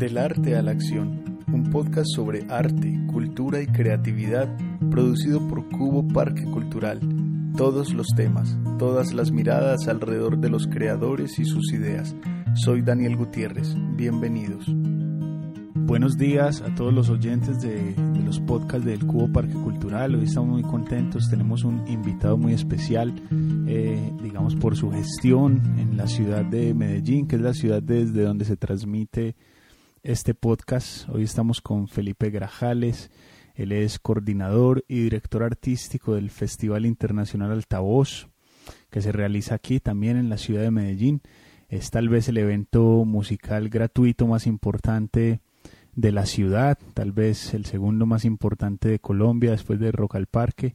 Del arte a la acción, un podcast sobre arte, cultura y creatividad producido por Cubo Parque Cultural. Todos los temas, todas las miradas alrededor de los creadores y sus ideas. Soy Daniel Gutiérrez, bienvenidos. Buenos días a todos los oyentes de, los podcasts del Cubo Parque Cultural. Hoy estamos muy contentos, tenemos un invitado muy especial, eh, digamos por su gestión en la ciudad de Medellín, que es la ciudad desde donde se transmite este podcast. Hoy estamos con Felipe Grajales. Él es coordinador y director artístico del Festival Internacional Altavoz, que se realiza aquí también en la ciudad de Medellín. Es tal vez el evento musical gratuito más importante de la ciudad, tal vez el segundo más importante de Colombia después de Rock al Parque.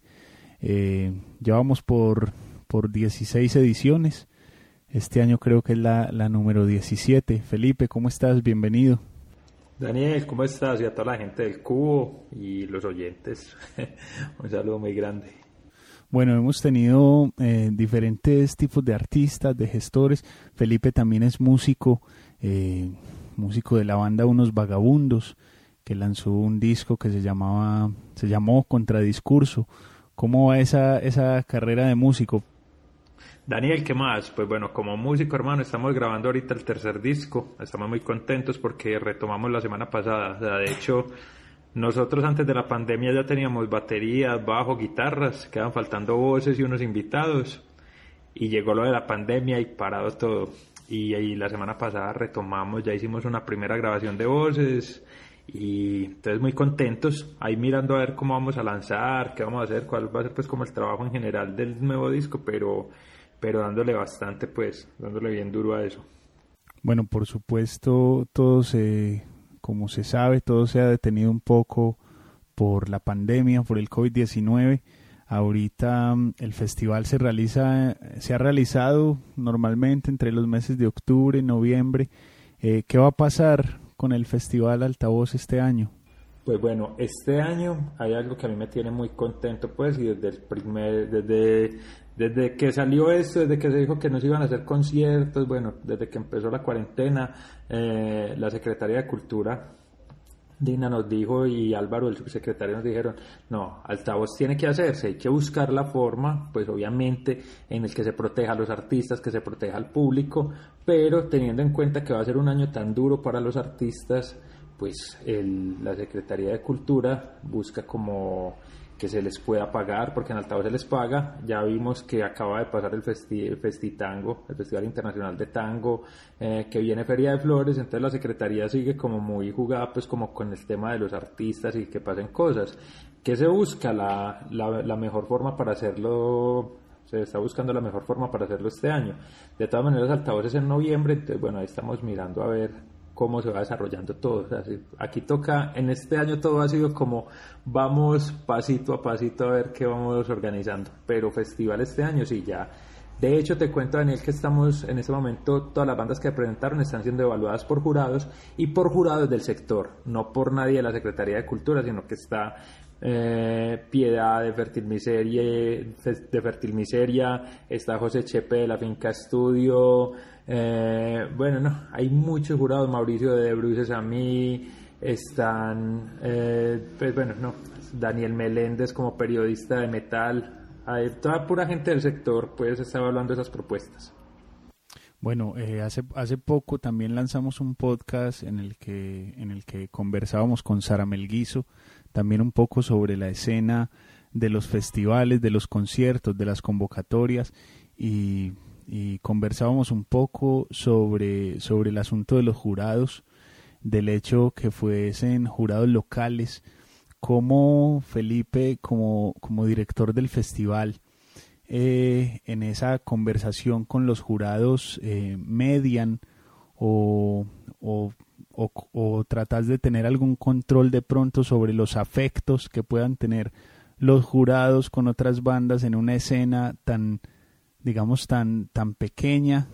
Eh, llevamos por, por 16 ediciones. Este año creo que es la, la número 17. Felipe, ¿cómo estás? Bienvenido. Daniel, ¿cómo estás? Y a toda la gente del Cubo y los oyentes, un saludo muy grande. Bueno, hemos tenido eh, diferentes tipos de artistas, de gestores. Felipe también es músico, eh, músico de la banda Unos Vagabundos, que lanzó un disco que se llamaba, se llamó Contradiscurso. ¿Cómo va esa, esa carrera de músico? Daniel, ¿qué más? Pues bueno, como músico, hermano, estamos grabando ahorita el tercer disco. Estamos muy contentos porque retomamos la semana pasada. O sea, de hecho, nosotros antes de la pandemia ya teníamos baterías, bajo, guitarras, quedan faltando voces y unos invitados. Y llegó lo de la pandemia y parado todo. Y ahí la semana pasada retomamos, ya hicimos una primera grabación de voces. Y entonces muy contentos, ahí mirando a ver cómo vamos a lanzar, qué vamos a hacer, cuál va a ser pues como el trabajo en general del nuevo disco, pero pero dándole bastante, pues, dándole bien duro a eso. Bueno, por supuesto, todo se, como se sabe, todo se ha detenido un poco por la pandemia, por el COVID-19. Ahorita mm, el festival se realiza, se ha realizado normalmente entre los meses de octubre y noviembre. Eh, ¿Qué va a pasar con el festival Altavoz este año? Pues bueno, este año hay algo que a mí me tiene muy contento, pues, y desde el primer, desde, desde que salió esto, desde que se dijo que no se iban a hacer conciertos, bueno, desde que empezó la cuarentena, eh, la Secretaría de Cultura, Dina nos dijo y Álvaro, el subsecretario, nos dijeron, no, altavoz tiene que hacerse, hay que buscar la forma, pues obviamente, en el que se proteja a los artistas, que se proteja al público, pero teniendo en cuenta que va a ser un año tan duro para los artistas, pues el, la Secretaría de Cultura busca como que se les pueda pagar, porque en altavoz se les paga. Ya vimos que acaba de pasar el Festi, Festitango, el Festival Internacional de Tango, eh, que viene Feria de Flores, entonces la Secretaría sigue como muy jugada pues como con el tema de los artistas y que pasen cosas. ¿Qué se busca? La, la, la mejor forma para hacerlo se está buscando la mejor forma para hacerlo este año. De todas maneras, altavoces en noviembre, entonces bueno, ahí estamos mirando a ver cómo se va desarrollando todo. aquí toca, en este año todo ha sido como vamos pasito a pasito a ver qué vamos organizando, pero festival este año sí ya. De hecho, te cuento, Daniel, que estamos en este momento, todas las bandas que presentaron están siendo evaluadas por jurados y por jurados del sector, no por nadie de la Secretaría de Cultura, sino que está eh, Piedad de Fertil Miseria, de Fertil Miseria, está José Chepe de la Finca Estudio, eh, bueno, no, hay muchos jurados, Mauricio de Bruces a mí, están, eh, pues bueno, no, Daniel Meléndez como periodista de metal, hay toda pura gente del sector, pues está evaluando esas propuestas. Bueno, eh, hace, hace poco también lanzamos un podcast en el que, en el que conversábamos con Sara Melguizo, también un poco sobre la escena de los festivales, de los conciertos, de las convocatorias y y conversábamos un poco sobre, sobre el asunto de los jurados, del hecho que fuesen jurados locales, como Felipe, como, como director del festival, eh, en esa conversación con los jurados eh, median o, o, o, o tratas de tener algún control de pronto sobre los afectos que puedan tener los jurados con otras bandas en una escena tan digamos, tan, tan pequeña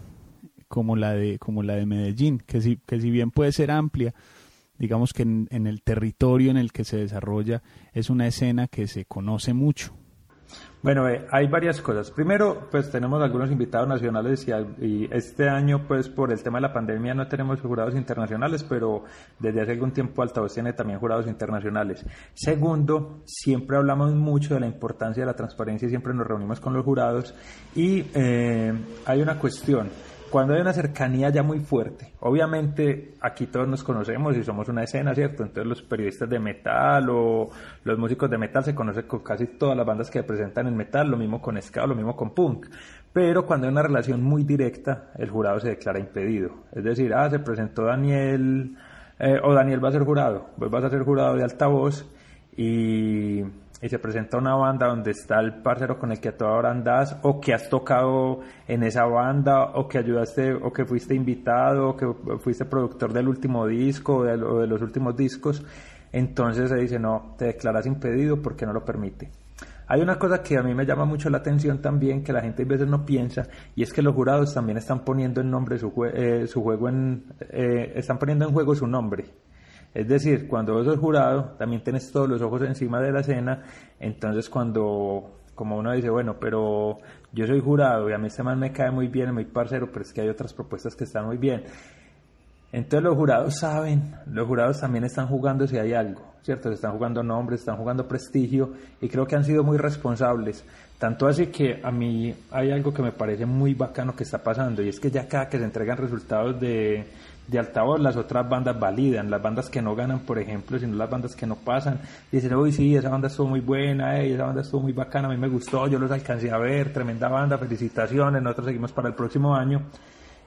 como la de, como la de Medellín, que si, que si bien puede ser amplia, digamos que en, el territorio en el que se desarrolla es una escena que se conoce mucho. Bueno, eh, hay varias cosas. Primero, pues tenemos algunos invitados nacionales y, este año, pues por el tema de la pandemia no tenemos jurados internacionales, pero desde hace algún tiempo Altavoz tiene también jurados internacionales. Segundo, siempre hablamos mucho de la importancia de la transparencia y siempre nos reunimos con los jurados y eh, hay una cuestión cuando hay una cercanía ya muy fuerte, obviamente aquí todos nos conocemos y somos una escena, ¿cierto? Entonces los periodistas de metal o los músicos de metal se conocen con casi todas las bandas que presentan en metal, lo mismo con ska, lo mismo con punk. Pero cuando hay una relación muy directa, el jurado se declara impedido. Es decir, ah, se presentó Daniel, eh, o Daniel va a ser jurado, vos vas a ser jurado de altavoz y y se presenta una banda donde está el parcero con el que a toda hora andas o que has tocado en esa banda o que ayudaste o que fuiste invitado o que fuiste productor del último disco o de, los últimos discos, entonces se dice no, te declaras impedido porque no lo permite. Hay una cosa que a mí me llama mucho la atención también, que la gente a veces no piensa, y es que los jurados también están poniendo en nombre su, eh, su juego en, eh, están poniendo en juego su nombre. Es decir, cuando vos sos jurado, también tienes todos los ojos encima de la escena, entonces cuando, como uno dice, bueno, pero yo soy jurado y a mí este man me cae muy bien, muy parcero, pero es que hay otras propuestas que están muy bien. Entonces los jurados saben, los jurados también están jugando si hay algo, ¿cierto? Se están jugando nombres, están jugando prestigio y creo que han sido muy responsables. Tanto así que a mí hay algo que me parece muy bacano que está pasando y es que ya cada que se entregan resultados de, de altavoz, las otras bandas validan, las bandas que no ganan, por ejemplo, sino las bandas que no pasan, dicen, uy, sí, esa banda estuvo muy buena, eh, esa banda estuvo muy bacana, a mí me gustó, yo los alcancé a ver, tremenda banda, felicitaciones, nosotros seguimos para el próximo año.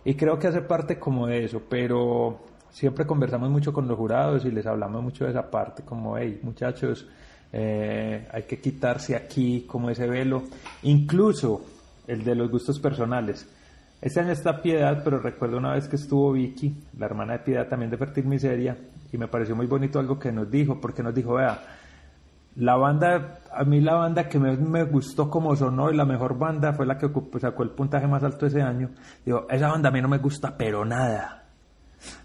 Y creo que hace parte como de eso, pero siempre conversamos mucho con los jurados y les hablamos mucho de esa parte, como, hey, muchachos, eh, hay que quitarse aquí como ese velo, incluso el de los gustos personales este año está Piedad, pero recuerdo una vez que estuvo Vicky, la hermana de Piedad también de Fertil Miseria, y me pareció muy bonito algo que nos dijo, porque nos dijo, vea, la banda, a mí la banda que me, me gustó como sonó y la mejor banda fue la que sacó el puntaje más alto ese año. Digo, esa banda a mí no me gusta, pero nada.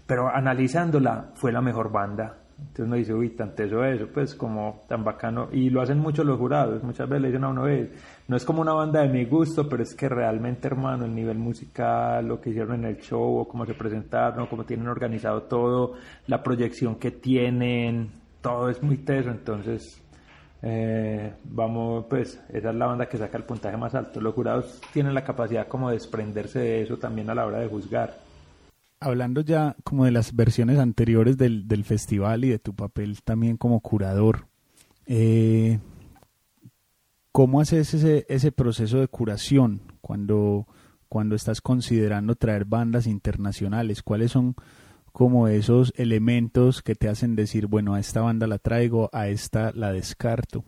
Pero analizándola, fue la mejor banda. Entonces uno dice, uy, tan teso eso, pues como tan bacano. Y lo hacen muchos los jurados, muchas veces le dicen a uno, no es como una banda de mi gusto, pero es que realmente, hermano, el nivel musical, lo que hicieron en el show, cómo se presentaron, cómo tienen organizado todo, la proyección que tienen, todo es muy teso, entonces... Eh, vamos, pues esa es la banda que saca el puntaje más alto. Los jurados tienen la capacidad como de desprenderse de eso también a la hora de juzgar hablando ya como de las versiones anteriores del, del festival y de tu papel también como curador, eh, ¿cómo haces ese, ese proceso de curación cuando, cuando estás considerando traer bandas internacionales? ¿Cuáles son como esos elementos que te hacen decir, bueno, a esta banda la traigo, a esta la descarto?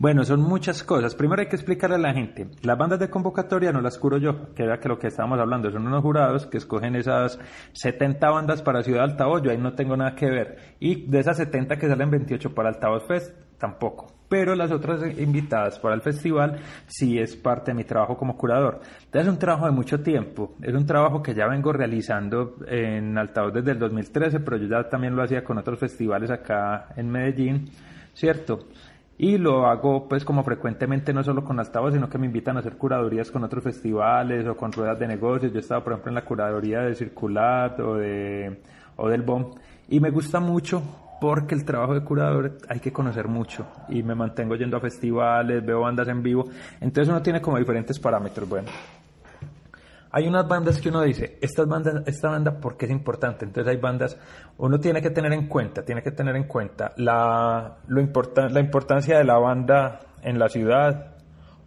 Bueno, son muchas cosas. Primero hay que explicarle a la gente. Las bandas de convocatoria no las curo yo, que era que lo que estábamos hablando. Son unos jurados que escogen esas 70 bandas para Ciudad Altavoz. Yo ahí no tengo nada que ver. Y de esas 70 que salen 28 para Altavoz Fest, tampoco. Pero las otras invitadas para el festival sí es parte de mi trabajo como curador. Entonces es un trabajo de mucho tiempo. Es un trabajo que ya vengo realizando en Altavoz desde el 2013, pero yo ya también lo hacía con otros festivales acá en Medellín, ¿cierto? Y lo hago pues como frecuentemente no solo con altavoz sino que me invitan a hacer curadurías con otros festivales o con ruedas de negocios. Yo he estado por ejemplo en la curaduría de Circulat o de o del BOM y me gusta mucho porque el trabajo de curador hay que conocer mucho. Y me mantengo yendo a festivales, veo bandas en vivo, entonces uno tiene como diferentes parámetros, bueno, hay unas bandas que uno dice, estas bandas, esta banda, ¿por qué es importante? Entonces hay bandas, uno tiene que tener en cuenta, tiene que tener en cuenta la, lo la importancia de la banda en la ciudad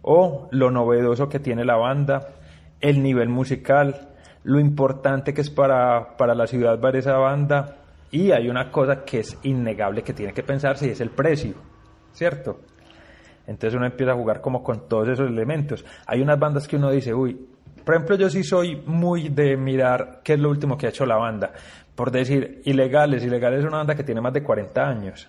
o lo novedoso que tiene la banda, el nivel musical, lo importante que es para, para la ciudad ver esa banda y hay una cosa que es innegable que tiene que pensarse y es el precio, ¿cierto? Entonces uno empieza a jugar como con todos esos elementos. Hay unas bandas que uno dice, uy, por ejemplo, yo sí soy muy de mirar qué es lo último que ha hecho la banda. Por decir, Ilegales. Ilegales es una banda que tiene más de 40 años,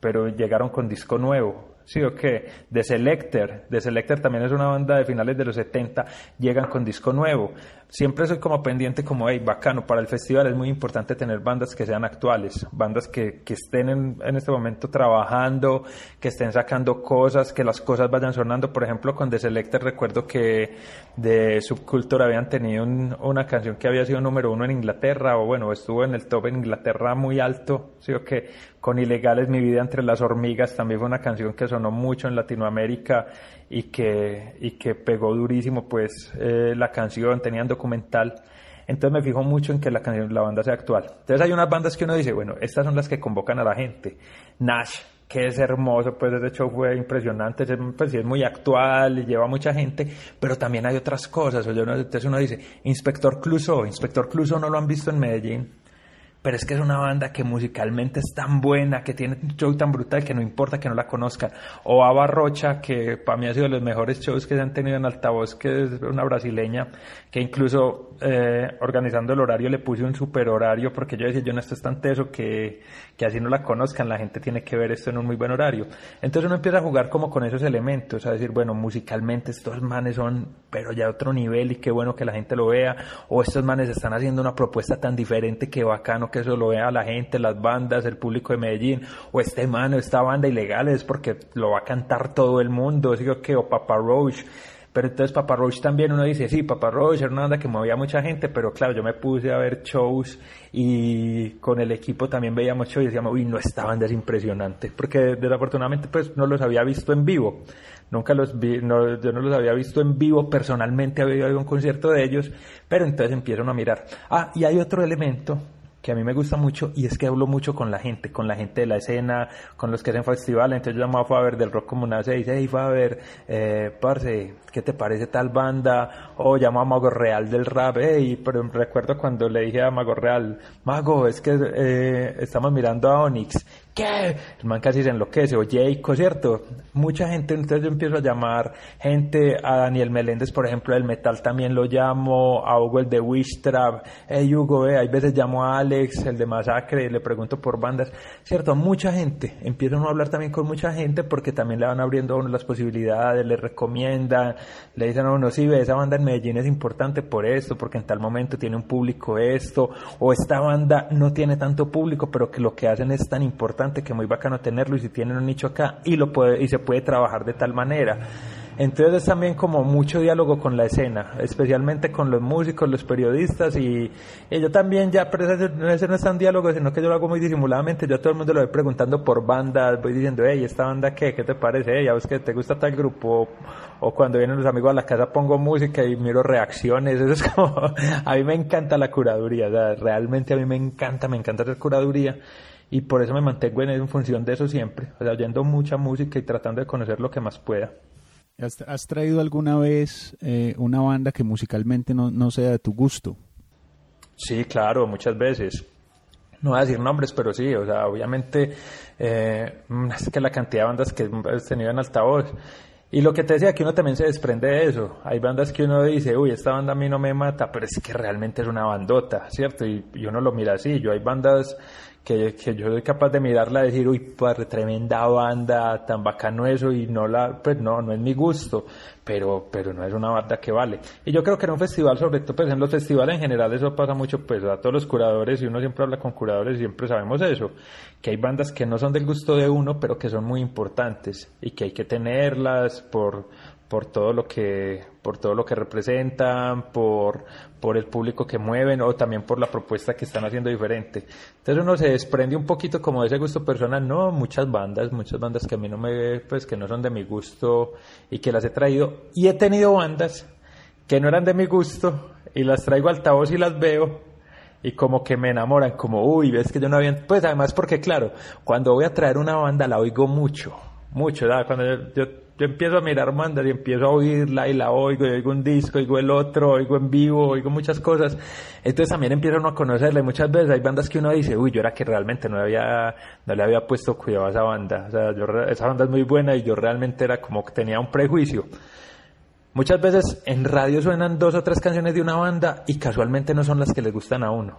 pero llegaron con disco nuevo. Sí, o qué. The Selector. The Selector también es una banda de finales de los 70, llegan con disco nuevo. Siempre soy como pendiente como, hey, bacano, para el festival es muy importante tener bandas que sean actuales, bandas que, que estén en, en, este momento trabajando, que estén sacando cosas, que las cosas vayan sonando. Por ejemplo, con The Selector recuerdo que de Subculture habían tenido una canción que había sido número uno en Inglaterra, o bueno, estuvo en el top en Inglaterra muy alto, ¿sí o que Con Ilegales, Mi Vida Entre las Hormigas, también fue una canción que sonó mucho en Latinoamérica y que, y que pegó durísimo, pues eh, la canción, tenían documental. Entonces me fijo mucho en que la la banda sea actual. Entonces hay unas bandas que uno dice, bueno, estas son las que convocan a la gente. Nash, que es hermoso, pues ese show fue impresionante, es, pues es muy actual y lleva mucha gente, pero también hay otras cosas. Entonces uno dice, Inspector Clouseau, Inspector Clouseau no lo han visto en Medellín pero es que es una banda que musicalmente es tan buena, que tiene un show tan brutal que no importa que no la conozcan. O Ava Rocha, que para mí ha sido de los mejores shows que se han tenido en altavoz, que es una brasileña, que incluso eh, organizando el horario le puse un super horario, porque yo decía, yo no esto es tan teso que, que así no la conozcan, la gente tiene que ver esto en un muy buen horario. Entonces uno empieza a jugar como con esos elementos, a decir, bueno, musicalmente estos manes son, pero ya otro nivel y qué bueno que la gente lo vea, o estos manes están haciendo una propuesta tan diferente que bacano que eso lo vea la gente, las bandas, el público de Medellín, o este mano, esta banda ilegal es porque lo va a cantar todo el mundo, digo que, o Papa Roach. Pero entonces Papa Roach también uno dice, sí, Papa Roach era una banda que movía mucha gente, pero claro, yo me puse a ver shows y con el equipo también veíamos shows y decíamos, uy, no, esta banda es impresionante, porque desafortunadamente pues no los había visto en vivo nunca los vi, no, yo no los había visto en vivo personalmente, había ido un concierto de ellos, pero entonces empiezan a mirar. Ah, y hay otro elemento que a mí me gusta mucho y es que hablo mucho con la gente, con la gente de la escena, con los que hacen festivales. Entonces yo llamaba a Faber del Rock como una 6, hey Faber, eh, parce, ¿qué te parece tal banda? O llamo a Mago Real del rap, hey, pero recuerdo cuando le dije a Mago Real, Mago, es que eh, estamos mirando a Onyx ¿qué? El man casi se enloquece, o Jayco, ¿cierto? Mucha gente, entonces yo empiezo a llamar gente, a Daniel Meléndez, por ejemplo, del metal también lo llamo, a Hugo el de Wishtrap, hey Hugo, eh, hay veces llamo a Alex, el de Masacre, le pregunto por bandas, ¿cierto? Mucha gente, empieza a hablar también con mucha gente porque también le van abriendo las posibilidades, le recomiendan, le dicen a uno, sí, ve, esa banda en Medellín es importante por esto, porque en tal momento tiene un público esto, o esta banda no tiene tanto público, pero que lo que hacen es tan importante que muy bacano tenerlo y si tienen un nicho acá y lo puede y se puede trabajar de tal manera. Entonces es también como mucho diálogo con la escena, especialmente con los músicos, los periodistas y, yo también ya, pero ese, no es tan diálogo, sino que yo lo hago muy disimuladamente, yo a todo el mundo lo voy preguntando por bandas, voy diciendo, hey, ¿esta banda qué? ¿Qué te parece? Hey, ya ves que te gusta tal grupo, o, cuando vienen los amigos a la casa pongo música y miro reacciones, eso es como, a mí me encanta la curaduría, realmente a mí me encanta, me encanta hacer curaduría y por eso me mantengo en, función de eso siempre, o sea, oyendo mucha música y tratando de conocer lo que más pueda. ¿Has, traído alguna vez eh, una banda que musicalmente no, no sea de tu gusto? Sí, claro, muchas veces. No voy a decir nombres, pero sí, o sea, obviamente eh, es que la cantidad de bandas que he tenido en altavoz. Y lo que te decía, que uno también se desprende de eso. Hay bandas que uno dice, uy, esta banda a mí no me mata, pero es que realmente es una bandota, ¿cierto? Y, y uno lo mira así. Yo hay bandas que, que, yo soy capaz de mirarla y decir, uy, pues tremenda banda, tan bacano eso, y no la, pues no, no es mi gusto, pero, pero no es una banda que vale. Y yo creo que en un festival, sobre todo, pues en los festivales en general, eso pasa mucho, pues a todos los curadores, y uno siempre habla con curadores, siempre sabemos eso, que hay bandas que no son del gusto de uno, pero que son muy importantes, y que hay que tenerlas por, por todo lo que por todo lo que representan, por, por el público que mueven o también por la propuesta que están haciendo diferente. Entonces uno se desprende un poquito como de ese gusto personal, no, muchas bandas, muchas bandas que a mí no me pues que no son de mi gusto y que las he traído y he tenido bandas que no eran de mi gusto y las traigo al altavoz y las veo y como que me enamoran, como, uy, ves que yo no había, pues además porque claro, cuando voy a traer una banda la oigo mucho, mucho, ¿verdad? Cuando yo empiezo a mirar bandas y empiezo a oírla y la oigo, y oigo un disco, oigo el otro, oigo en vivo, oigo muchas cosas. Entonces también empiezo uno a conocerla y muchas veces hay bandas que uno dice, uy, yo era que realmente no, había, no le había puesto cuidado a esa banda. O sea, yo, esa banda es muy buena y yo realmente era como que tenía un prejuicio. Muchas veces en radio suenan dos o tres canciones de una banda y casualmente no son las que les gustan a uno.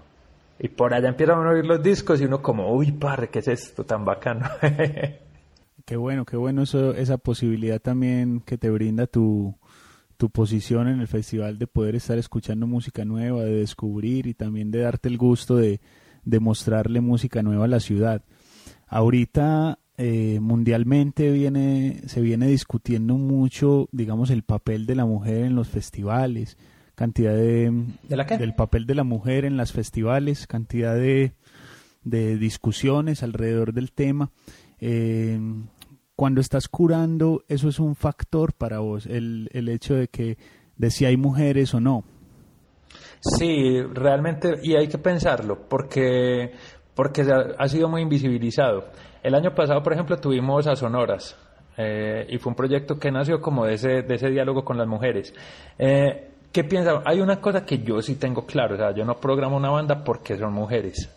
Y por allá empiezan a oír los discos y uno como, uy, parre, ¿qué es esto tan bacano? Qué bueno, qué bueno eso, esa posibilidad también que te brinda tu, tu posición en el festival de poder estar escuchando música nueva, de descubrir y también de darte el gusto de, de mostrarle música nueva a la ciudad. Ahorita eh, mundialmente viene, se viene discutiendo mucho, digamos, el papel de la mujer en los festivales, cantidad de, del papel de la mujer en las festivales, cantidad de, de discusiones alrededor del tema. Eh, cuando estás curando, eso es un factor para vos, el, el hecho de que de si hay mujeres o no. Sí, realmente, y hay que pensarlo, porque, porque ha sido muy invisibilizado. El año pasado, por ejemplo, tuvimos a Sonoras, eh, y fue un proyecto que nació como de ese, de ese diálogo con las mujeres. Eh, ¿Qué piensa? Hay una cosa que yo sí tengo claro, o sea, yo no programo una banda porque son mujeres,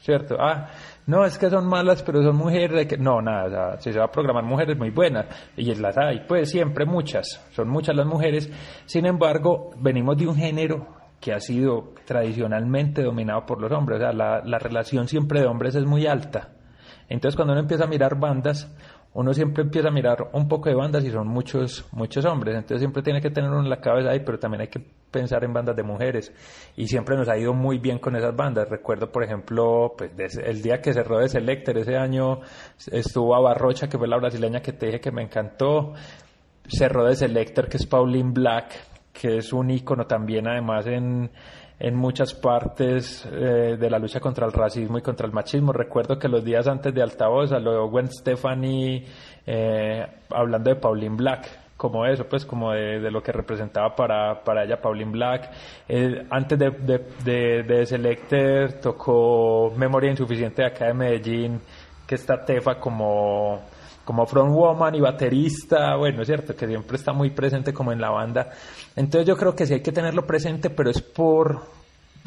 ¿cierto? Ah, no, es que son malas, pero son mujeres. Que... No, nada, o sea, si se va a programar mujeres muy buenas, y las hay, pues siempre muchas, son muchas las mujeres. Sin embargo, venimos de un género que ha sido tradicionalmente dominado por los hombres, o sea, la, la relación siempre de hombres es muy alta. Entonces, cuando uno empieza a mirar bandas, uno siempre empieza a mirar un poco de bandas y son muchos, muchos hombres, entonces siempre tiene que tener uno en la cabeza ahí, pero también hay que pensar en bandas de mujeres y siempre nos ha ido muy bien con esas bandas. Recuerdo, por ejemplo, pues el día que cerró de Selector, ese año estuvo a Barrocha, que fue la brasileña que te dije que me encantó, cerró de Selector, que es Pauline Black, que es un ícono también además en en muchas partes eh, de la lucha contra el racismo y contra el machismo. Recuerdo que los días antes de Altavoz lo Gwen Stefani eh, hablando de Pauline Black, como eso, pues como de, lo que representaba para, para ella Pauline Black. Eh, antes de, de, de, Selector tocó Memoria Insuficiente de acá de Medellín, que está Tefa como como frontwoman y baterista, bueno, es cierto que siempre está muy presente como en la banda. Entonces yo creo que sí hay que tenerlo presente, pero es por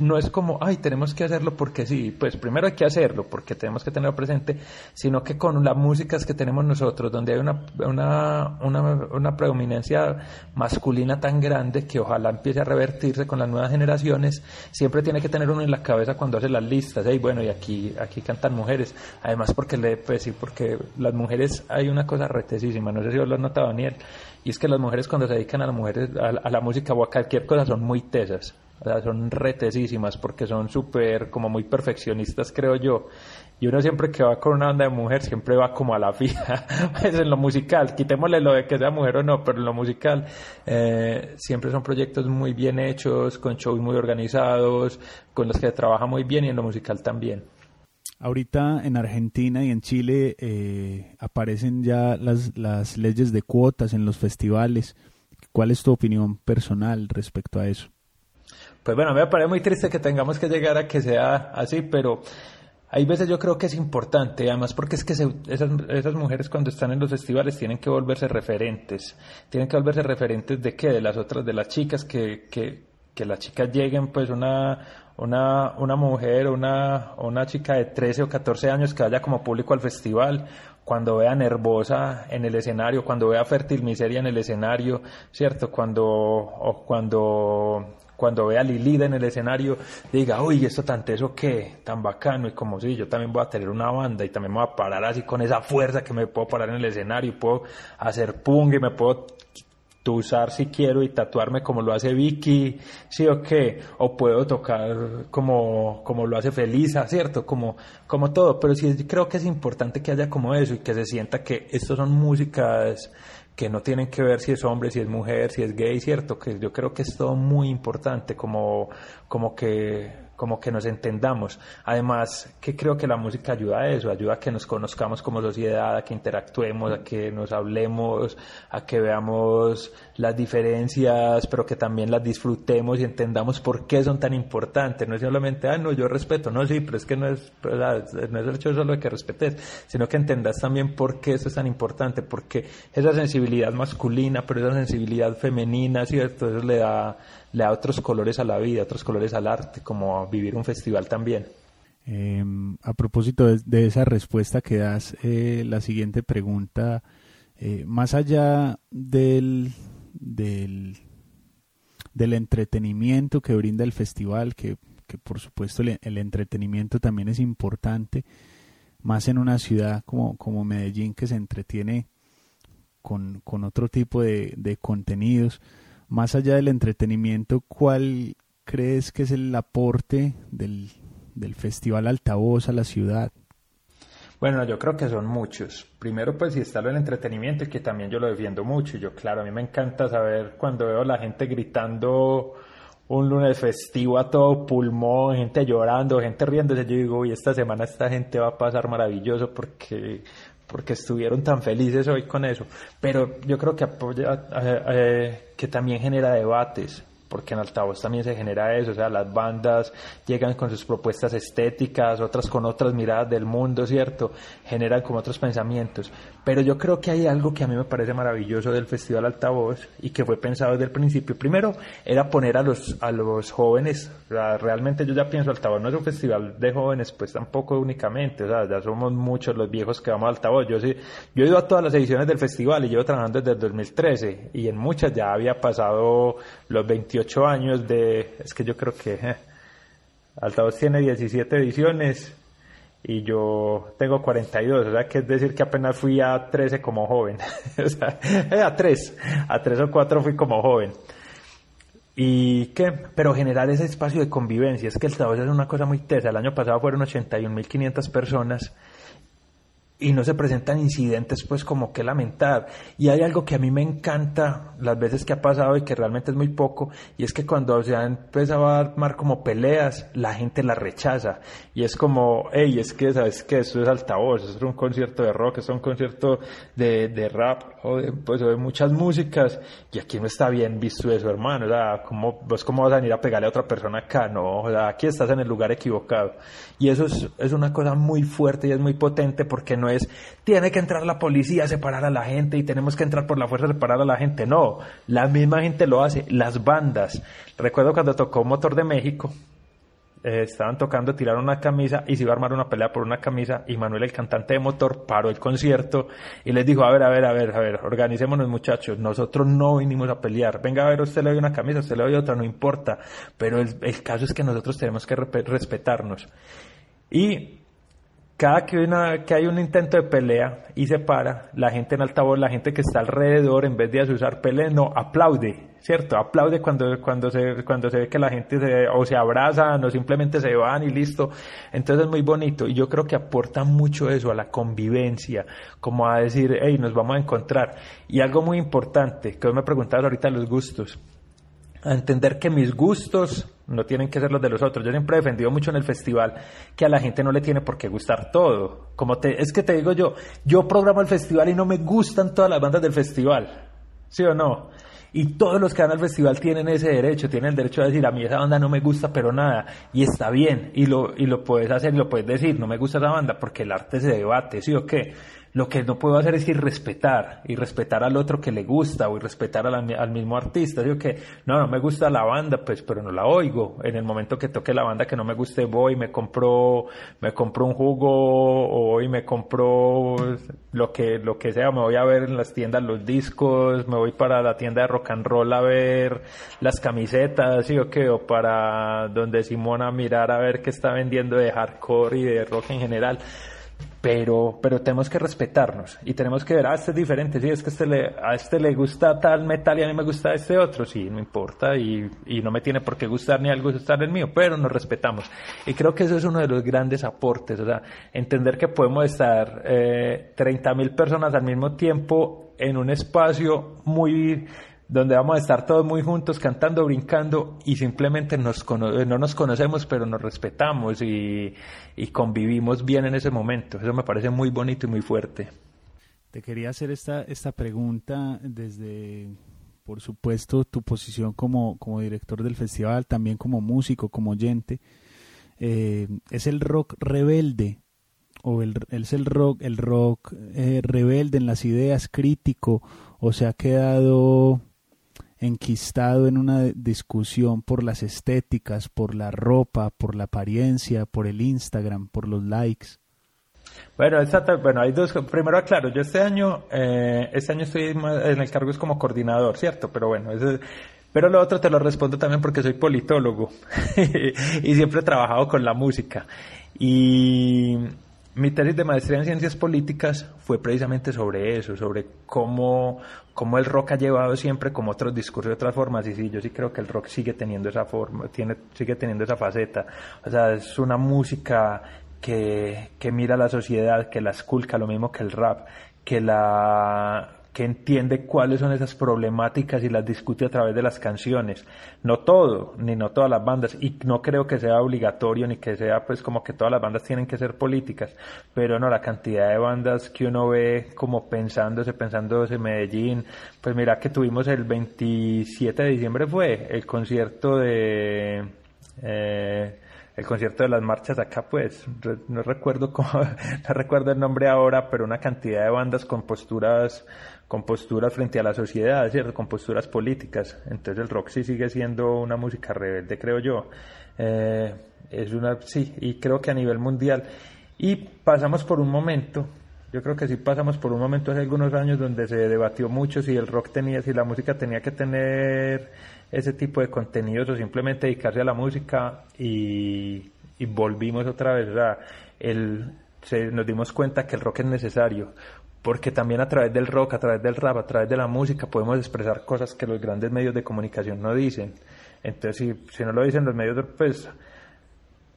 no es como, ay, tenemos que hacerlo porque sí, pues primero hay que hacerlo porque tenemos que tenerlo presente, sino que con las músicas que tenemos nosotros, donde hay una, una, una, una predominancia masculina tan grande que ojalá empiece a revertirse con las nuevas generaciones, siempre tiene que tener uno en la cabeza cuando hace las listas, y bueno, y aquí, aquí cantan mujeres, además porque le, pues sí, porque las mujeres hay una cosa retesísima, no sé si vos lo has notado, Daniel, y es que las mujeres cuando se dedican a las mujeres, a, la música o a cualquier cosa son muy tesas. O sea, son retesísimas porque son súper, como muy perfeccionistas, creo yo. Y uno siempre que va con una banda de mujer siempre va como a la fija. pues en lo musical, quitémosle lo de que sea mujer o no, pero en lo musical eh, siempre son proyectos muy bien hechos, con shows muy organizados, con los que se trabaja muy bien y en lo musical también. Ahorita en Argentina y en Chile eh, aparecen ya las, las leyes de cuotas en los festivales. ¿Cuál es tu opinión personal respecto a eso? Pues bueno, me parece muy triste que tengamos que llegar a que sea así, pero hay veces yo creo que es importante, además porque es que esas, esas, mujeres cuando están en los festivales tienen que volverse referentes, tienen que volverse referentes de qué, de las otras, de las chicas, que, que, que las chicas lleguen pues una, una, una mujer, una, una chica de 13 o 14 años que vaya como público al festival, cuando vea Nervosa en el escenario, cuando vea Fértil Miseria en el escenario, ¿cierto? Cuando, o cuando cuando vea a Lilida en el escenario, diga, uy, esto tan teso que, tan bacano, y como si yo también voy a tener una banda y también me voy a parar así con esa fuerza que me puedo parar en el escenario, y puedo hacer pung y me puedo usar si quiero y tatuarme como lo hace Vicky, sí o qué, o puedo tocar como, como lo hace Felisa, ¿cierto? Como, como todo, pero sí creo que es importante que haya como eso y que se sienta que estos son músicas que no tienen que ver si es hombre, si es mujer, si es gay, ¿cierto? Que yo creo que es todo muy importante, como, como que como que nos entendamos. Además, que creo que la música ayuda a eso, ayuda a que nos conozcamos como sociedad, a que interactuemos, a que nos hablemos, a que veamos las diferencias, pero que también las disfrutemos y entendamos por qué son tan importantes. No es solamente, ah, no, yo respeto, no, sí, pero es que no es, no es el hecho solo de que respetes, sino que entendas también por qué eso es tan importante, porque esa sensibilidad masculina, pero esa sensibilidad femenina, ¿cierto? Eso le da le da otros colores a la vida, otros colores al arte, como vivir un festival también. Em, a propósito de, esa respuesta que das, eh, la siguiente pregunta, eh, más allá del, del, del, entretenimiento que brinda el festival, que, que por supuesto el, entretenimiento también es importante, más en una ciudad como, como Medellín que se entretiene con, con otro tipo de, de contenidos, más allá del entretenimiento, ¿cuál crees que es el aporte del, del Festival Altavoz a la ciudad? Bueno, yo creo que son muchos. Primero, pues, si está el entretenimiento, que también yo lo defiendo mucho. Yo, claro, a mí me encanta saber cuando veo a la gente gritando un lunes festivo a todo pulmón, gente llorando, gente riéndose. Yo digo, uy, esta semana esta gente va a pasar maravilloso porque, porque estuvieron tan felices hoy con eso. Pero yo creo que apoya, eh, eh, que también genera debates porque en altavoz también se genera eso, o sea, las bandas llegan con sus propuestas estéticas, otras con otras miradas del mundo, ¿cierto? Generan como otros pensamientos. Pero yo creo que hay algo que a mí me parece maravilloso del Festival Altavoz y que fue pensado desde el principio. Primero, era poner a los, a los jóvenes, realmente yo ya pienso, Altavoz no es un festival de jóvenes, pues tampoco únicamente, o sea, ya somos muchos los viejos que vamos a Altavoz. Yo sí, yo he ido a todas las ediciones del festival y llevo trabajando desde el 2013 y en muchas ya había pasado los 28 años de... Es que yo creo que eh, Altavoz tiene 17 ediciones y yo tengo 42, o sea que es decir que apenas fui a 13 como joven, o sea, eh, a 3, a 3 o 4 fui como joven. Y qué, pero generar ese espacio de convivencia, es que el Altavoz es una cosa muy tesa, el año pasado fueron 81.500 personas y no se presentan incidentes pues como que lamentar. Y hay algo que a mí me encanta las veces que ha pasado y que realmente es muy poco, y es que cuando se ha empezado a armar como peleas, la gente la rechaza. Y es como, hey, es que, ¿sabes que Eso es altavoz, eso es un concierto de rock, es un concierto de, de rap, o de, pues, de muchas músicas, y aquí no está bien visto eso, hermano. O sea, ¿cómo, vos cómo vas a venir a pegarle a otra persona acá? No, o sea, aquí estás en el lugar equivocado. Y eso es, es una cosa muy fuerte y es muy potente porque no es, tiene que entrar la policía a separar a la gente y tenemos que entrar por la fuerza a separar a la gente. No, la misma gente lo hace, las bandas. Recuerdo cuando tocó Motor de México, eh, estaban tocando, tiraron una camisa y se iba a armar una pelea por una camisa y Manuel, el cantante de motor, paró el concierto y les dijo, a ver, a ver, a ver, a ver, organicémonos muchachos, nosotros no vinimos a pelear, venga a ver, usted le doy una camisa, usted le doy otra, no importa, pero el, el caso es que nosotros tenemos que respetarnos. Y cada que, hay un intento de pelea y se para, la gente en altavoz, la gente que está alrededor, en vez de usar pelea, no, aplaude, ¿cierto? Aplaude cuando, cuando, se, cuando se ve que la gente se, o se abraza o simplemente se van y listo. Entonces es muy bonito y yo creo que aporta mucho eso a la convivencia, como a decir, hey, nos vamos a encontrar. Y algo muy importante, que vos me preguntabas ahorita los gustos, a entender que mis gustos no tienen que ser los de los otros. Yo siempre he defendido mucho en el festival que a la gente no le tiene por qué gustar todo. Como te, es que te digo yo, yo programo el festival y no me gustan todas las bandas del festival. ¿Sí o no? Y todos los que van al festival tienen ese derecho, tienen el derecho a decir, a mí esa banda no me gusta, pero nada, y está bien, y lo, y lo puedes hacer y lo puedes decir, no me gusta esa banda, porque el arte se debate, ¿sí o qué? Lo que no puedo hacer es irrespetar, y respetar al otro que le gusta, o irrespetar al, al mismo artista. Digo que, no, no me gusta la banda, pues, pero no la oigo. En el momento que toque la banda que no me guste, voy, me compro, me compro un jugo, o voy, me compro lo que, lo que sea, me voy a ver en las tiendas los discos, me voy para la tienda de rock and roll a ver las camisetas, ¿sí o? O para donde Simona mirar a ver qué está vendiendo de hardcore y de rock en general pero, pero tenemos que respetarnos y tenemos que ver, ah, este es diferente, sí, es que este le, a este le gusta tal metal y a mí me gusta este otro, sí, no importa y, y no me tiene por qué gustar ni algo gustar el mío, pero nos respetamos. Y creo que eso es uno de los grandes aportes, o sea, entender que podemos estar eh, 30 mil personas al mismo tiempo en un espacio muy donde vamos a estar todos muy juntos cantando, brincando y simplemente nos no nos conocemos pero nos respetamos y, convivimos bien en ese momento. Eso me parece muy bonito y muy fuerte. Te quería hacer esta, esta pregunta desde, por supuesto, tu posición como, como director del festival, también como músico, como oyente. Eh, ¿Es el rock rebelde o es el rock, el rock eh, rebelde en las ideas, crítico, o se ha quedado enquistado en una discusión por las estéticas, por la ropa, por la apariencia, por el Instagram, por los likes? Bueno, bueno, hay dos. Primero aclaro, yo este año, eh, este año estoy en el cargo es como coordinador, ¿cierto? Pero bueno, pero lo otro te lo respondo también porque soy politólogo y siempre he trabajado con la música. Y mi tesis de maestría en ciencias políticas fue precisamente sobre eso, sobre cómo, cómo el rock ha llevado siempre como otros discursos otras formas. Y sí, yo sí creo que el rock sigue teniendo esa forma, tiene, sigue teniendo esa faceta. O sea, es una música que, que mira a la sociedad, que la esculca, lo mismo que el rap, que la que entiende cuáles son esas problemáticas y las discute a través de las canciones. No todo, ni no todas las bandas, y no creo que sea obligatorio ni que sea pues como que todas las bandas tienen que ser políticas, pero no, la cantidad de bandas que uno ve como pensándose, pensándose en Medellín, pues mira que tuvimos el 27 de diciembre fue el concierto de... Eh, el concierto de las marchas acá, pues, no recuerdo cómo, no recuerdo el nombre ahora, pero una cantidad de bandas con posturas, con posturas frente a la sociedad, ¿cierto? Con posturas políticas. Entonces el rock sí sigue siendo una música rebelde, creo yo. Eh, es una, sí, y creo que a nivel mundial. Y pasamos por un momento, yo creo que sí pasamos por un momento hace algunos años donde se debatió mucho si el rock tenía, si la música tenía que tener ese tipo de contenidos o simplemente dedicarse a la música y, volvimos otra vez. O sea, el, nos dimos cuenta que el rock es necesario porque también a través del rock, a través del rap, a través de la música podemos expresar cosas que los grandes medios de comunicación no dicen. Entonces, si, no lo dicen los medios, pues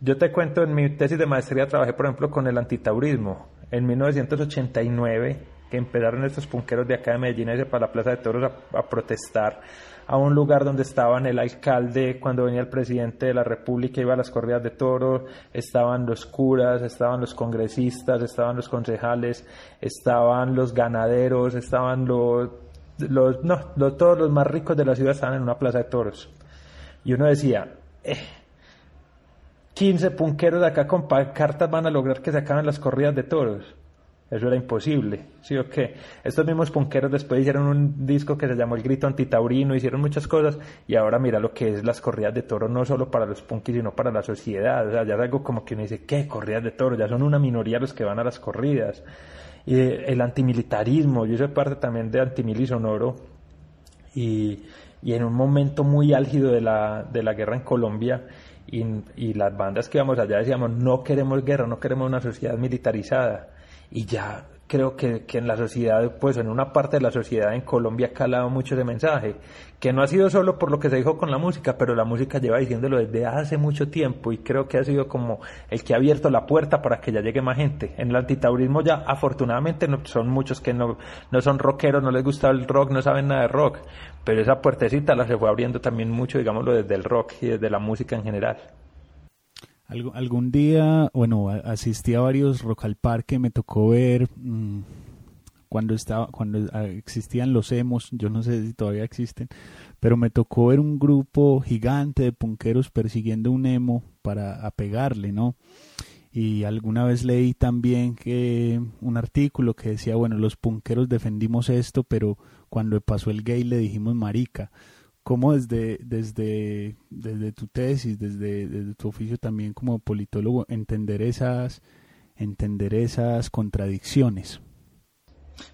yo te cuento, en mi tesis de maestría trabajé, por ejemplo, con el antitaurismo. En 1989, que empezaron estos punqueros de acá de Medellín para la Plaza de Toros a protestar a un lugar donde estaban el alcalde cuando venía el presidente de la República, iba a las corridas de toros, estaban los curas, estaban los congresistas, estaban los concejales, estaban los ganaderos, estaban los, los no, todos los más ricos de la ciudad estaban en una plaza de toros. Y uno decía, eh, 15 punqueros de acá con cartas van a lograr que se acaben las corridas de toros. Eso era imposible, ¿sí o qué? Estos mismos punqueros después hicieron un disco que se llamó El Grito Antitaurino, hicieron muchas cosas y ahora mira lo que es las corridas de toro no solo para los punkis sino para la sociedad. O sea, ya es algo como que uno dice, ¿qué corridas de toro? Ya son una minoría los que van a las corridas. Y el antimilitarismo, yo soy parte también de Antimili Sonoro y, y en un momento muy álgido de la, de la guerra en Colombia y, y las bandas que íbamos allá decíamos, no queremos guerra, no queremos una sociedad militarizada y ya creo que, que, en la sociedad, pues en una parte de la sociedad en Colombia ha calado mucho ese mensaje, que no ha sido solo por lo que se dijo con la música, pero la música lleva diciéndolo desde hace mucho tiempo y creo que ha sido como el que ha abierto la puerta para que ya llegue más gente. En el antitaurismo ya afortunadamente no, son muchos que no, no son rockeros, no les gusta el rock, no saben nada de rock, pero esa puertecita la se fue abriendo también mucho, digámoslo, desde el rock y desde la música en general algún día, bueno, asistí a varios Rock al Parque, me tocó ver mm, cuando estaba, cuando ah, existían los emos, yo no sé si todavía existen, pero me tocó ver un grupo gigante de punqueros persiguiendo un emo para apegarle, ¿no? Y alguna vez leí también que un artículo que decía, bueno, los punqueros defendimos esto, pero cuando pasó el gay le dijimos marica cómo desde, desde, desde tu tesis, desde, desde tu oficio también como politólogo, entender esas, entender esas contradicciones.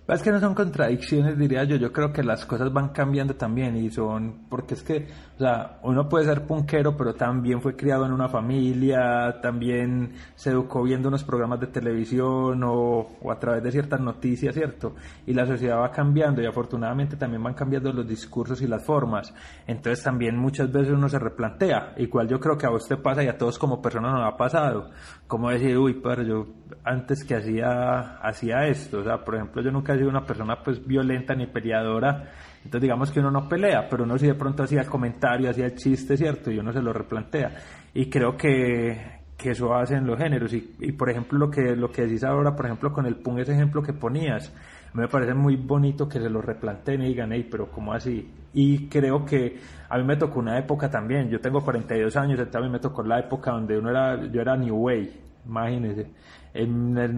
Es que no son contradicciones, diría yo. Yo creo que las cosas van cambiando también y son. Porque es que, o sea, uno puede ser punquero, pero también fue criado en una familia, también se educó viendo unos programas de televisión o, o a través de ciertas noticias, ¿cierto? Y la sociedad va cambiando y afortunadamente también van cambiando los discursos y las formas. Entonces también muchas veces uno se replantea. Igual yo creo que a usted pasa y a todos como personas nos ha pasado. Como decir, uy, pero yo antes que hacía, hacía esto. O sea, por ejemplo, yo nunca una persona pues violenta ni peleadora, entonces digamos que uno no pelea, pero uno sí de pronto hacía el comentario, hacía el chiste, ¿cierto? Y uno se lo replantea. Y creo que, que eso hacen los géneros. Y, y, por ejemplo, lo que, lo que decís ahora, por ejemplo, con el punk, ese ejemplo que ponías, me parece muy bonito que se lo replanteen y digan, hey, pero ¿cómo así? Y creo que a mí me tocó una época también, yo tengo 42 años, entonces a mí me tocó la época donde uno era, yo era New Way, imagínense, en el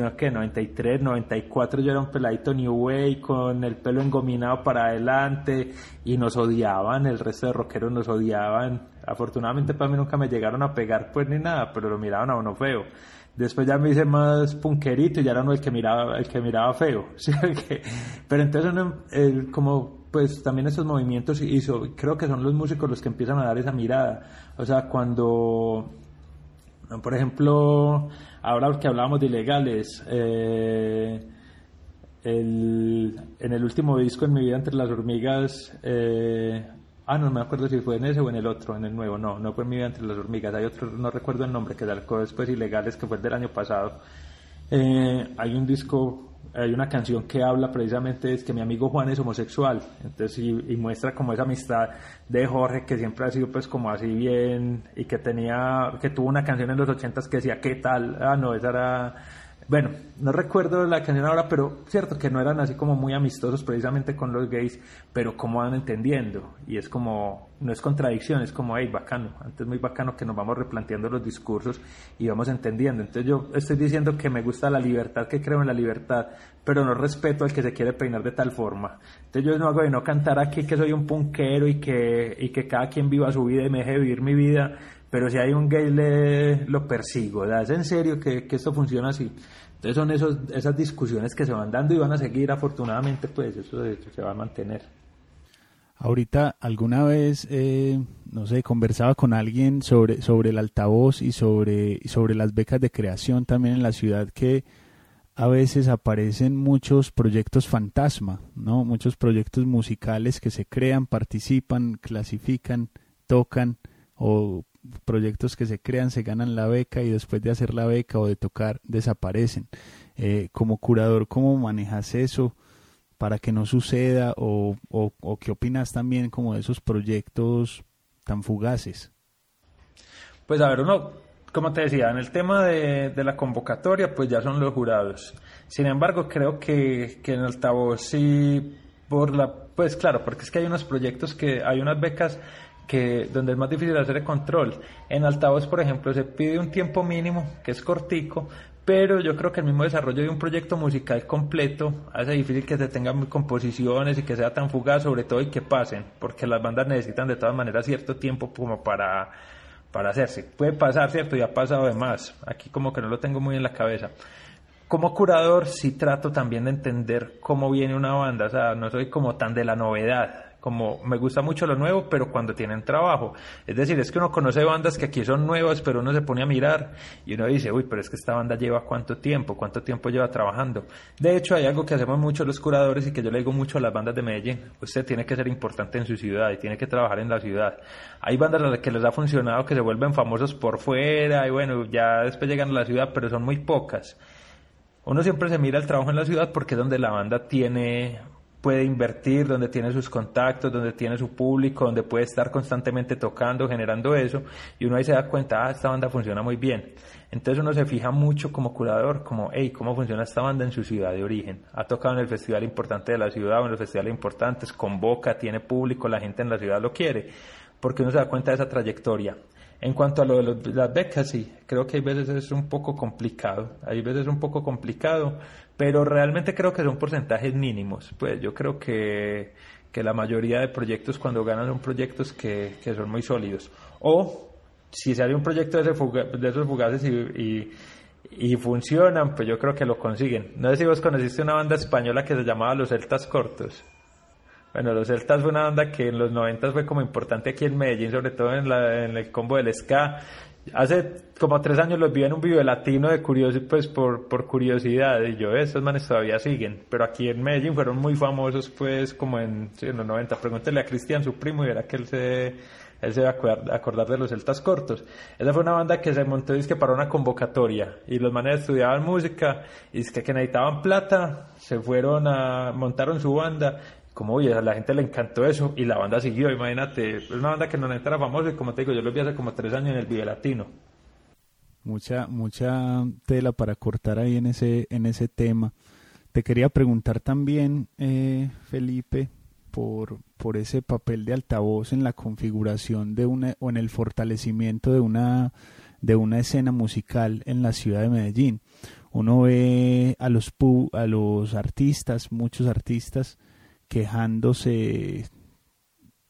90 que 93, 94 yo era un peladito New Way con el pelo engominado para adelante y nos odiaban, el resto de rockeros nos odiaban. Afortunadamente para mí nunca me llegaron a pegar pues ni nada, pero lo miraban a uno feo. Después ya me hice más punquerito y ya era uno el que miraba, el que miraba feo. Pero entonces como pues también esos movimientos hizo, creo que son los músicos los que empiezan a dar esa mirada. O sea, cuando por ejemplo, ahora que hablábamos de ilegales, eh, el, en el último disco en mi vida entre las hormigas, eh, ah, no me acuerdo si fue en ese o en el otro, en el nuevo, no, no fue en mi vida entre las hormigas, hay otro, no recuerdo el nombre, que sacó después ilegales, que fue el del año pasado. Eh, hay un disco hay una canción que habla precisamente es que mi amigo Juan es homosexual, entonces y, muestra como esa amistad de Jorge que siempre ha sido pues como así bien y que tenía, que tuvo una canción en los ochentas que decía qué tal, ah no, esa era bueno, no recuerdo la canción ahora, pero cierto que no eran así como muy amistosos precisamente con los gays, pero como van entendiendo. Y es como, no es contradicción, es como, hey, bacano. Antes muy bacano que nos vamos replanteando los discursos y vamos entendiendo. Entonces yo estoy diciendo que me gusta la libertad, que creo en la libertad, pero no respeto al que se quiere peinar de tal forma. Entonces yo no hago de no cantar aquí que soy un punquero y que, y que cada quien viva su vida y me deje vivir mi vida pero si hay un gay le, lo persigo, ¿es en serio que, esto funciona así? Entonces son esos, esas discusiones que se van dando y van a seguir, afortunadamente, pues eso, se va a mantener. Ahorita, alguna vez, eh, no sé, conversaba con alguien sobre, sobre el altavoz y sobre, sobre las becas de creación también en la ciudad que a veces aparecen muchos proyectos fantasma, ¿no? Muchos proyectos musicales que se crean, participan, clasifican, tocan o proyectos que se crean, se ganan la beca y después de hacer la beca o de tocar desaparecen. Eh, como curador, ¿cómo manejas eso para que no suceda o, o, qué opinas también como de esos proyectos tan fugaces? Pues a ver, uno, como te decía, en el tema de, de la convocatoria, pues ya son los jurados. Sin embargo, creo que, que en altavoz sí, por la, pues claro, porque es que hay unos proyectos que, hay unas becas que donde es más difícil hacer el control. En altavoz, por ejemplo, se pide un tiempo mínimo, que es cortico, pero yo creo que el mismo desarrollo de un proyecto musical completo hace difícil que se tengan composiciones y que sea tan fugaz, sobre todo y que pasen, porque las bandas necesitan de todas maneras cierto tiempo como para, para hacerse. Puede pasar, ¿cierto? Y ha pasado de más. Aquí como que no lo tengo muy en la cabeza. Como curador sí trato también de entender cómo viene una banda, o sea, no soy como tan de la novedad como me gusta mucho lo nuevo, pero cuando tienen trabajo. Es decir, es que uno conoce bandas que aquí son nuevas, pero uno se pone a mirar y uno dice, uy, pero es que esta banda lleva cuánto tiempo, cuánto tiempo lleva trabajando. De hecho, hay algo que hacemos mucho los curadores y que yo le digo mucho a las bandas de Medellín. Usted tiene que ser importante en su ciudad y tiene que trabajar en la ciudad. Hay bandas las que les ha funcionado que se vuelven famosos por fuera y bueno, ya después llegan a la ciudad, pero son muy pocas. Uno siempre se mira el trabajo en la ciudad porque es donde la banda tiene puede invertir, donde tiene sus contactos, donde tiene su público, donde puede estar constantemente tocando, generando eso, y uno ahí se da cuenta, ah, esta banda funciona muy bien. Entonces uno se fija mucho como curador, como, hey, ¿cómo funciona esta banda en su ciudad de origen? Ha tocado en el festival importante de la ciudad o en los festivales importantes, convoca, tiene público, la gente en la ciudad lo quiere, porque uno se da cuenta de esa trayectoria. En cuanto a lo de las becas, sí, creo que hay veces es un poco complicado, hay veces es un poco complicado, pero realmente creo que son porcentajes mínimos. Pues yo creo que, que la mayoría de proyectos cuando ganan son proyectos que, que son muy sólidos. O si sale un proyecto de, de esos fugaces y, y, y, funcionan, pues yo creo que lo consiguen. No sé si vos conociste una banda española que se llamaba Los Celtas Cortos. Bueno, los Celtas fue una banda que en los 90 fue como importante aquí en Medellín, sobre todo en, la, en el combo del ska. Hace como tres años los vi en un video latino de curioso, pues por, por curiosidad, y yo, esos manes todavía siguen, pero aquí en Medellín fueron muy famosos, pues como en, en los 90. Pregúntele a Cristian, su primo, y verá que él se, él se va a acordar de los celtas cortos. Esa fue una banda que se montó que para una convocatoria y los manes estudiaban música y que, que necesitaban plata, se fueron a montaron su banda como oye, a la gente le encantó eso y la banda siguió, imagínate, es una banda que no era famosa y como te digo, yo lo vi hace como tres años en el Video Latino. Mucha, mucha tela para cortar ahí en ese, en ese tema. Te quería preguntar también, eh, Felipe, por, por ese papel de altavoz en la configuración de una, o en el fortalecimiento de una, de una escena musical en la ciudad de Medellín. Uno ve a los, a los artistas, muchos artistas, quejándose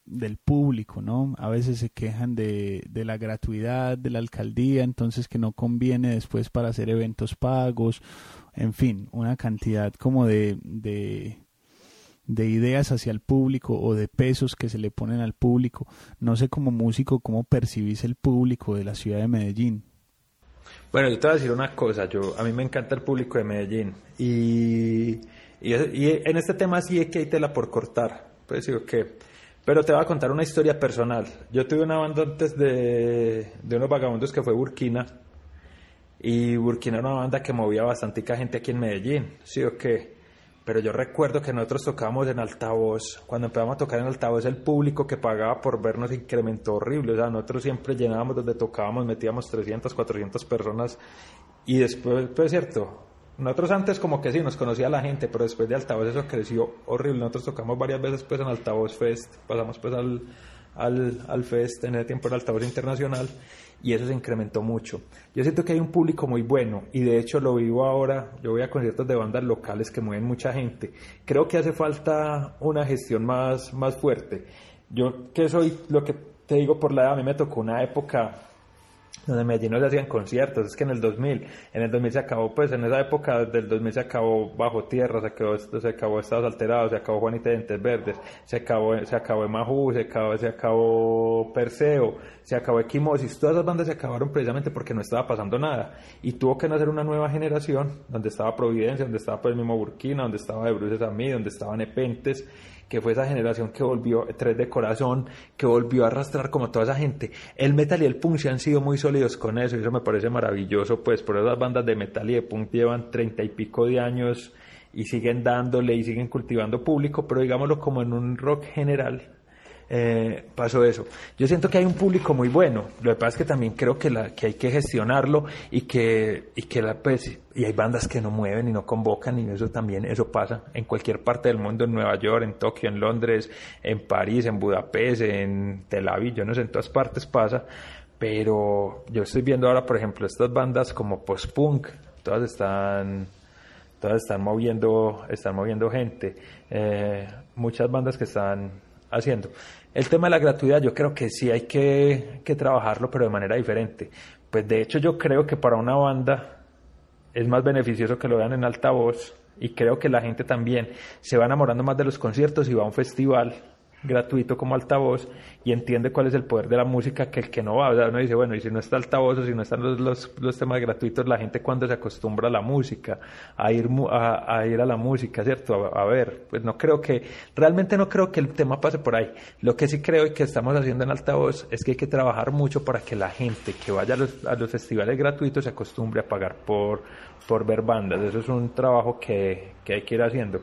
del público, ¿no? A veces se quejan de, de, la gratuidad de la alcaldía, entonces que no conviene después para hacer eventos pagos, en fin, una cantidad como de, de, de ideas hacia el público o de pesos que se le ponen al público. No sé como músico cómo percibís el público de la ciudad de Medellín. Bueno, yo te voy a decir una cosa, yo a mí me encanta el público de Medellín y, y, en este tema sí es que hay tela por cortar, pues digo que, pero te voy a contar una historia personal. Yo tuve una banda antes de, de unos vagabundos que fue Burkina y Burkina era una banda que movía bastante gente aquí en Medellín, sí o qué. Pero yo recuerdo que nosotros tocábamos en altavoz. Cuando empezamos a tocar en altavoz, el público que pagaba por vernos incrementó horrible. O sea, nosotros siempre llenábamos donde tocábamos, metíamos 300, 400 personas. Y después, pues cierto, nosotros antes como que sí nos conocía la gente, pero después de altavoz eso creció horrible. Nosotros tocamos varias veces pues en altavoz fest, pasamos pues al, al, al fest en el tiempo del altavoz internacional y eso se incrementó mucho. Yo siento que hay un público muy bueno y de hecho lo vivo ahora, yo voy a conciertos de bandas locales que mueven mucha gente. Creo que hace falta una gestión más, más fuerte. Yo que soy lo que te digo por la edad, a mí me tocó una época donde Medellín no se hacían conciertos, es que en el 2000, en el 2000 se acabó, pues en esa época del 2000 se acabó Bajo Tierra, se acabó, se acabó Estados Alterados, se acabó Juanita de Dientes Verdes, se acabó, se acabó Emajú, se acabó, se acabó Perseo, se acabó Equimosis, todas esas bandas se acabaron precisamente porque no estaba pasando nada y tuvo que nacer una nueva generación donde estaba Providencia, donde estaba pues el mismo Burkina, donde estaba de Bruces a mí, donde estaban Nepentes que fue esa generación que volvió, tres de corazón, que volvió a arrastrar como toda esa gente. El metal y el punk se han sido muy sólidos con eso, y eso me parece maravilloso, pues por esas bandas de metal y de punk llevan treinta y pico de años y siguen dándole y siguen cultivando público, pero digámoslo como en un rock general, eh, pasó eso. Yo siento que hay un público muy bueno, lo que pasa es que también creo que, la, que hay que gestionarlo y que, y que la, pues, y hay bandas que no mueven y no convocan y eso también, eso pasa en cualquier parte del mundo, en Nueva York, en Tokio, en Londres, en París, en Budapest, en Tel Aviv, yo no sé, en todas partes pasa, pero yo estoy viendo ahora, por ejemplo, estas bandas como post-punk, todas están todas están moviendo, están moviendo gente. Eh, muchas bandas que están haciendo. El tema de la gratuidad yo creo que sí hay que, que trabajarlo, pero de manera diferente. Pues de hecho yo creo que para una banda es más beneficioso que lo vean en altavoz y creo que la gente también se va enamorando más de los conciertos y va a un festival gratuito como altavoz y entiende cuál es el poder de la música que el que no va. O sea, uno dice, bueno, y si no está altavoz o si no están los, los, temas gratuitos, la gente cuando se acostumbra a la música, a ir a, a ir a la música, ¿cierto? A, ver, pues no creo que, realmente no creo que el tema pase por ahí. Lo que sí creo y que estamos haciendo en altavoz es que hay que trabajar mucho para que la gente que vaya a los, a los festivales gratuitos se acostumbre a pagar por, por ver bandas. Eso es un trabajo que, que hay que ir haciendo.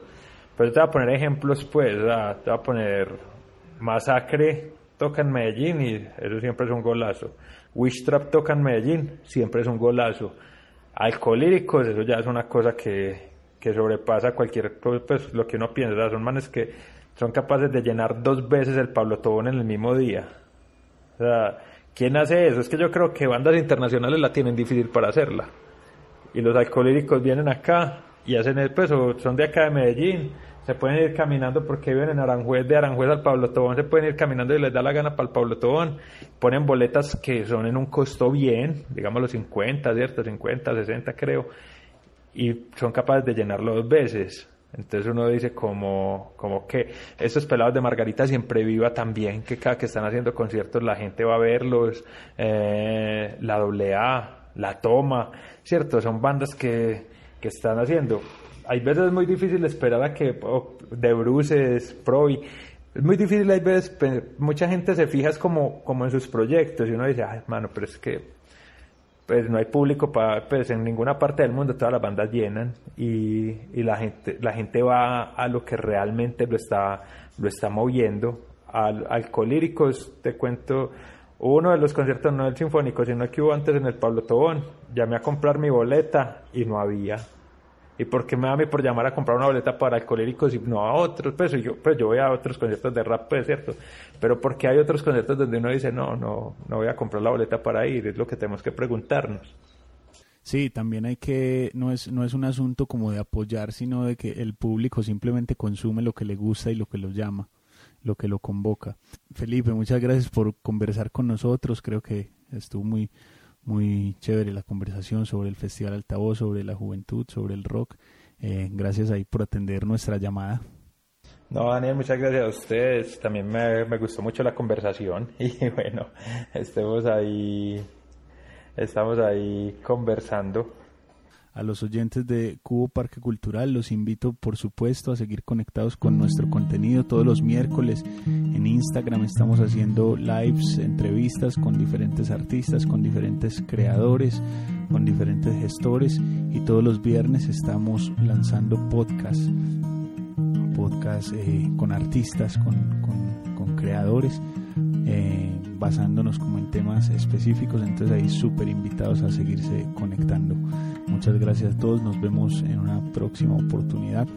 Pero te voy a poner ejemplos, pues, te voy a poner Masacre toca en Medellín y eso siempre es un golazo. Trap toca en Medellín, siempre es un golazo. Alcohólicos, eso ya es una cosa que, que sobrepasa cualquier pues lo que uno piensa. Son manes que son capaces de llenar dos veces el Pablo Tobón en el mismo día. O sea, ¿quién hace eso? Es que yo creo que bandas internacionales la tienen difícil para hacerla. Y los alcohólicos vienen acá y hacen el pues, son de acá de Medellín se pueden ir caminando porque viven en Aranjuez, de Aranjuez al Pablo Tobón, se pueden ir caminando y les da la gana para el Pablo Tobón. Ponen boletas que son en un costo bien, digamos los 50, ¿cierto? 50, 60 creo, y son capaces de llenarlo dos veces. Entonces uno dice como, como que estos pelados de Margarita siempre viva también, que cada que están haciendo conciertos la gente va a verlos, eh, la AA, la Toma, ¿cierto? Son bandas que, que están haciendo hay veces es muy difícil esperar a que de Bruces, y es muy difícil, hay veces, mucha gente se fija como, como en sus proyectos y uno dice, ay, hermano, pero es que pues no hay público para, pues en ninguna parte del mundo todas las bandas llenan y, y, la gente, la gente va a lo que realmente lo está, lo está moviendo. Al, Alcolíricos, te cuento, uno de los conciertos no del Sinfónico, sino que hubo antes en el Pablo Tobón, llamé a comprar mi boleta y no había ¿Y por qué me da a mí por llamar a comprar una boleta para alcohólicos y no a otros? Pues yo, pues yo voy a otros conciertos de rap, pues cierto. Pero porque hay otros conciertos donde uno dice, no, no, no voy a comprar la boleta para ir, es lo que tenemos que preguntarnos. Sí, también hay que, no es, no es un asunto como de apoyar, sino de que el público simplemente consume lo que le gusta y lo que lo llama, lo que lo convoca. Felipe, muchas gracias por conversar con nosotros, creo que estuvo muy, muy chévere la conversación sobre el Festival Altavoz, sobre la juventud, sobre el rock. Eh, gracias ahí por atender nuestra llamada. No, Daniel, muchas gracias a ustedes. También me, me gustó mucho la conversación y bueno, estemos ahí estamos ahí conversando. A los oyentes de Cubo Parque Cultural. Los invito por supuesto a seguir conectados con nuestro contenido todos los miércoles. En Instagram estamos haciendo lives, entrevistas con diferentes artistas, con diferentes creadores, con diferentes gestores. Y todos los viernes estamos lanzando podcasts, podcasts eh, con artistas, con, con creadores eh, basándonos como en temas específicos, entonces ahí súper invitados a seguirse conectando. Muchas gracias a todos, nos vemos en una próxima oportunidad.